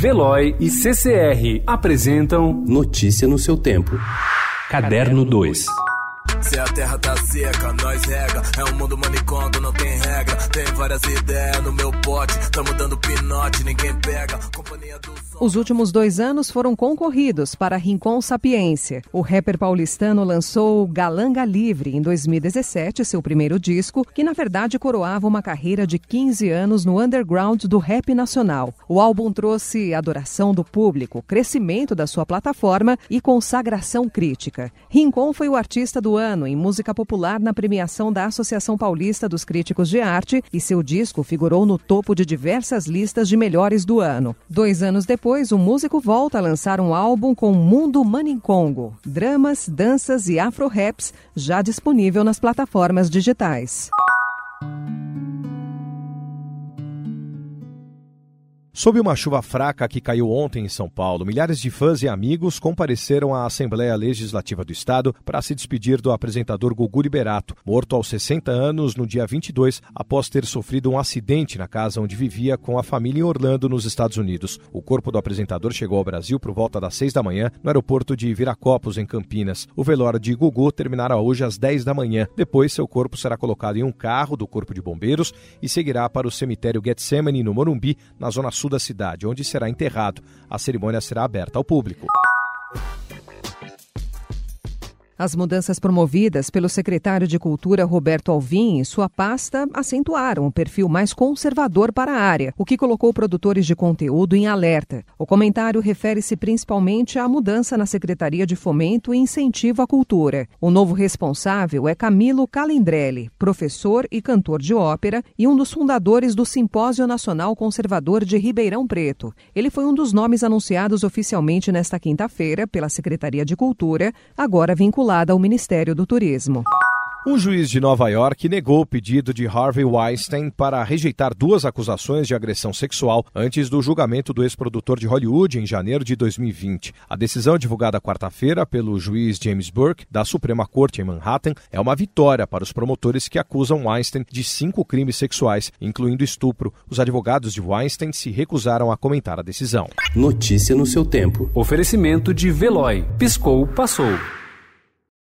Veloy e CCR apresentam Notícia no seu tempo. Caderno 2. Se a terra tá seca, nós rega. É um mundo manicondo, não tem regra. Tem várias ideias no meu pote. Tamo dando pinote, ninguém pega. Companhia do Os últimos dois anos foram concorridos para Rincon Sapiência. O rapper paulistano lançou Galanga Livre em 2017, seu primeiro disco, que na verdade coroava uma carreira de 15 anos no underground do rap nacional. O álbum trouxe adoração do público, crescimento da sua plataforma e consagração crítica. Rincon foi o artista do ano em música popular na premiação da Associação Paulista dos Críticos de Arte e seu disco figurou no topo de diversas listas de melhores do ano. Dois anos depois, o músico volta a lançar um álbum com Mundo Manincongo, dramas, danças e afro-raps, já disponível nas plataformas digitais. Sob uma chuva fraca que caiu ontem em São Paulo, milhares de fãs e amigos compareceram à Assembleia Legislativa do Estado para se despedir do apresentador Gugu Liberato, morto aos 60 anos no dia 22, após ter sofrido um acidente na casa onde vivia com a família em Orlando, nos Estados Unidos. O corpo do apresentador chegou ao Brasil por volta das 6 da manhã no aeroporto de Viracopos, em Campinas. O velório de Gugu terminará hoje às 10 da manhã. Depois, seu corpo será colocado em um carro do Corpo de Bombeiros e seguirá para o cemitério Getsemane, no Morumbi, na zona sul da cidade, onde será enterrado. A cerimônia será aberta ao público. As mudanças promovidas pelo secretário de Cultura Roberto Alvim e sua pasta acentuaram o perfil mais conservador para a área, o que colocou produtores de conteúdo em alerta. O comentário refere-se principalmente à mudança na Secretaria de Fomento e Incentivo à Cultura. O novo responsável é Camilo Calindrelli, professor e cantor de ópera e um dos fundadores do Simpósio Nacional Conservador de Ribeirão Preto. Ele foi um dos nomes anunciados oficialmente nesta quinta-feira pela Secretaria de Cultura, agora vinculado vinculada ao Ministério do Turismo. Um juiz de Nova York negou o pedido de Harvey Weinstein para rejeitar duas acusações de agressão sexual antes do julgamento do ex-produtor de Hollywood em janeiro de 2020. A decisão divulgada quarta-feira pelo juiz James Burke, da Suprema Corte em Manhattan, é uma vitória para os promotores que acusam Weinstein de cinco crimes sexuais, incluindo estupro. Os advogados de Weinstein se recusaram a comentar a decisão. Notícia no seu tempo. Oferecimento de Veloy. Piscou, passou.